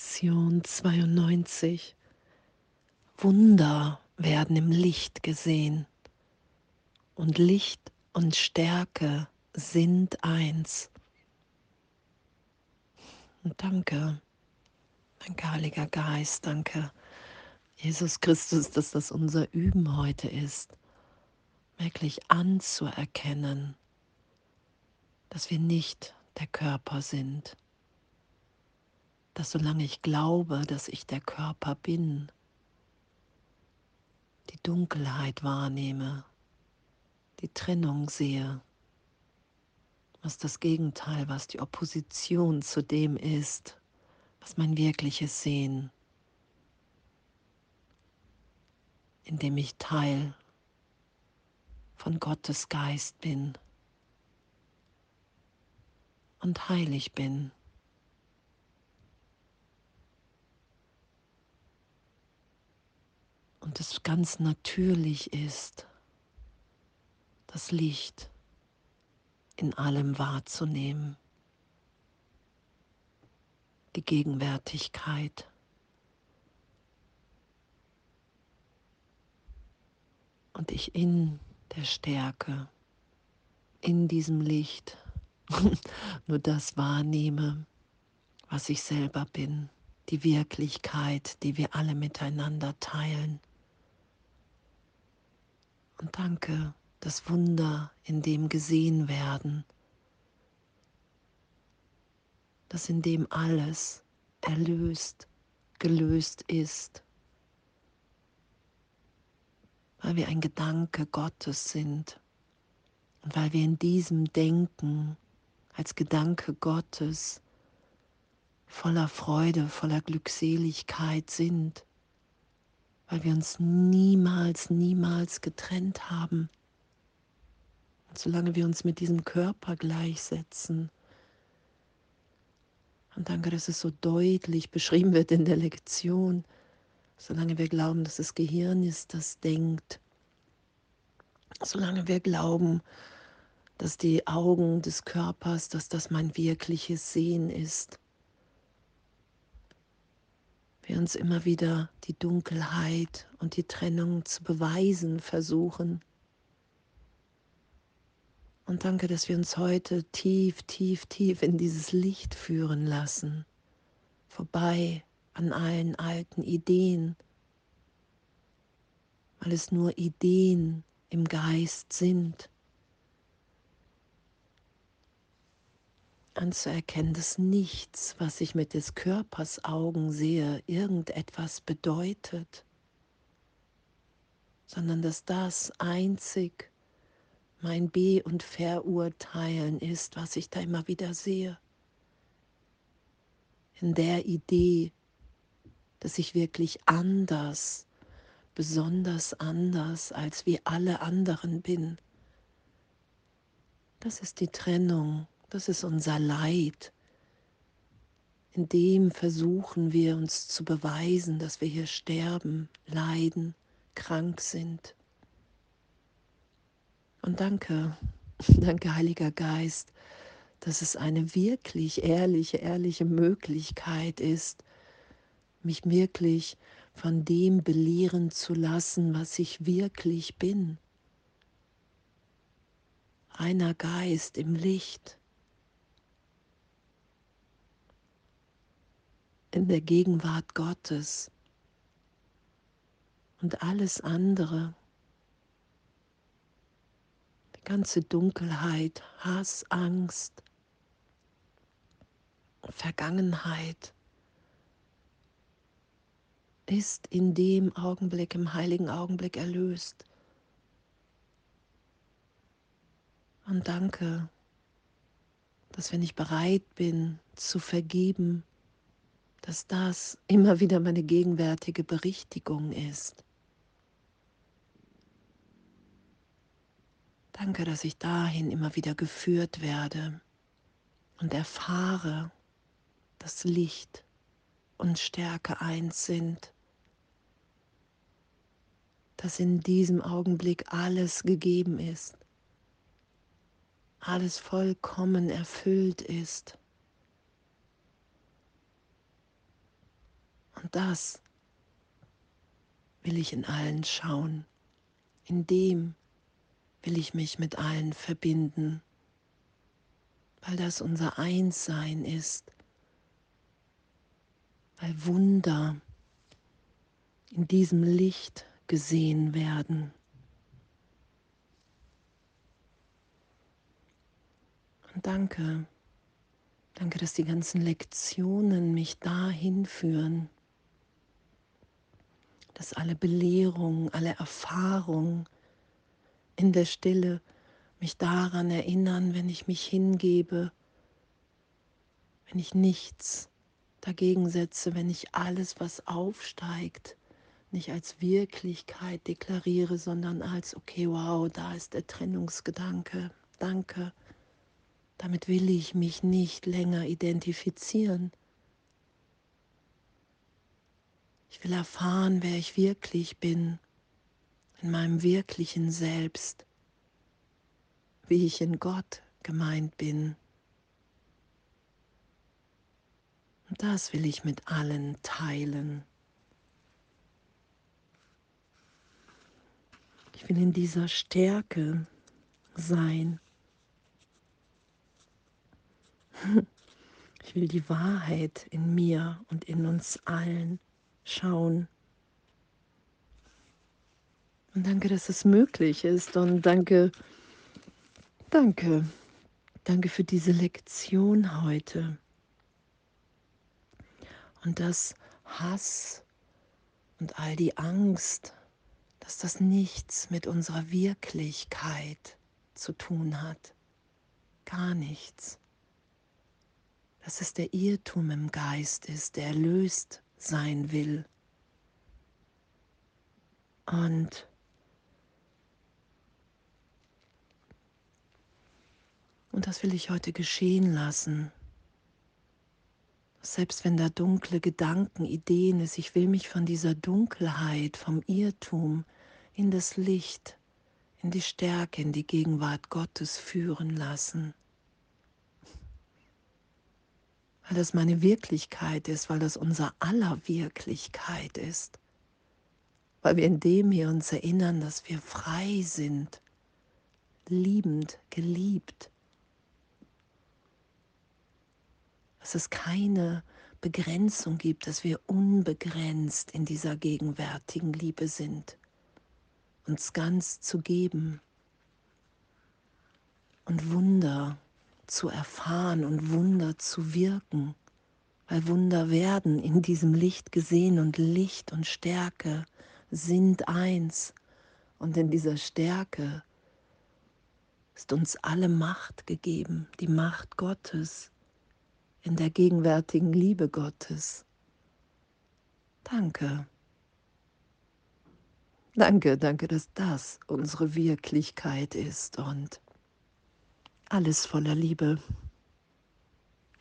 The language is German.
Lektion 92. Wunder werden im Licht gesehen und Licht und Stärke sind eins. Und danke, danke Heiliger Geist, danke Jesus Christus, dass das unser Üben heute ist, wirklich anzuerkennen, dass wir nicht der Körper sind, dass solange ich glaube, dass ich der Körper bin, die Dunkelheit wahrnehme, die Trennung sehe, was das Gegenteil, was die Opposition zu dem ist, was mein wirkliches Sehen, indem ich Teil von Gottes Geist bin und heilig bin. Und es ganz natürlich ist, das Licht in allem wahrzunehmen, die Gegenwärtigkeit. Und ich in der Stärke, in diesem Licht nur das wahrnehme, was ich selber bin, die Wirklichkeit, die wir alle miteinander teilen. Und danke, das Wunder, in dem gesehen werden, dass in dem alles erlöst, gelöst ist, weil wir ein Gedanke Gottes sind. Und weil wir in diesem Denken als Gedanke Gottes voller Freude, voller Glückseligkeit sind, weil wir uns niemals, niemals getrennt haben. Und solange wir uns mit diesem Körper gleichsetzen, und danke, dass es so deutlich beschrieben wird in der Lektion, solange wir glauben, dass das Gehirn ist, das denkt, solange wir glauben, dass die Augen des Körpers, dass das mein wirkliches Sehen ist. Wir uns immer wieder die Dunkelheit und die Trennung zu beweisen versuchen. Und danke, dass wir uns heute tief, tief, tief in dieses Licht führen lassen, vorbei an allen alten Ideen, weil es nur Ideen im Geist sind anzuerkennen, dass nichts, was ich mit des Körpers Augen sehe, irgendetwas bedeutet, sondern dass das einzig mein Be- und Verurteilen ist, was ich da immer wieder sehe. In der Idee, dass ich wirklich anders, besonders anders als wie alle anderen bin. Das ist die Trennung das ist unser Leid. In dem versuchen wir uns zu beweisen, dass wir hier sterben, leiden, krank sind. Und danke, danke Heiliger Geist, dass es eine wirklich ehrliche, ehrliche Möglichkeit ist, mich wirklich von dem belehren zu lassen, was ich wirklich bin. Reiner Geist im Licht. In der Gegenwart Gottes. Und alles andere, die ganze Dunkelheit, Hass, Angst, Vergangenheit, ist in dem Augenblick, im heiligen Augenblick erlöst. Und danke, dass wenn ich bereit bin zu vergeben, dass das immer wieder meine gegenwärtige Berichtigung ist. Danke, dass ich dahin immer wieder geführt werde und erfahre, dass Licht und Stärke eins sind, dass in diesem Augenblick alles gegeben ist, alles vollkommen erfüllt ist das will ich in allen schauen. In dem will ich mich mit allen verbinden, weil das unser Einssein ist, weil Wunder in diesem Licht gesehen werden. Und danke, danke, dass die ganzen Lektionen mich dahin führen, dass alle Belehrungen, alle Erfahrungen in der Stille mich daran erinnern, wenn ich mich hingebe, wenn ich nichts dagegen setze, wenn ich alles, was aufsteigt, nicht als Wirklichkeit deklariere, sondern als, okay, wow, da ist der Trennungsgedanke, danke. Damit will ich mich nicht länger identifizieren. Ich will erfahren, wer ich wirklich bin, in meinem wirklichen Selbst, wie ich in Gott gemeint bin. Und das will ich mit allen teilen. Ich will in dieser Stärke sein. Ich will die Wahrheit in mir und in uns allen schauen. Und danke, dass es möglich ist. Und danke, danke, danke für diese Lektion heute. Und dass Hass und all die Angst dass das nichts mit unserer Wirklichkeit zu tun hat. Gar nichts. Dass es der Irrtum im Geist ist, der erlöst sein will. Und Und das will ich heute geschehen lassen. Selbst wenn da dunkle Gedanken, Ideen ist, ich will mich von dieser Dunkelheit, vom Irrtum, in das Licht, in die Stärke, in die Gegenwart Gottes führen lassen. Weil das meine Wirklichkeit ist, weil das unser aller Wirklichkeit ist. Weil wir in dem hier uns erinnern, dass wir frei sind, liebend, geliebt. Dass es keine Begrenzung gibt, dass wir unbegrenzt in dieser gegenwärtigen Liebe sind uns ganz zu geben und Wunder zu erfahren und Wunder zu wirken, weil Wunder werden in diesem Licht gesehen und Licht und Stärke sind eins und in dieser Stärke ist uns alle Macht gegeben, die Macht Gottes in der gegenwärtigen Liebe Gottes. Danke. Danke, danke, dass das unsere Wirklichkeit ist und alles voller Liebe.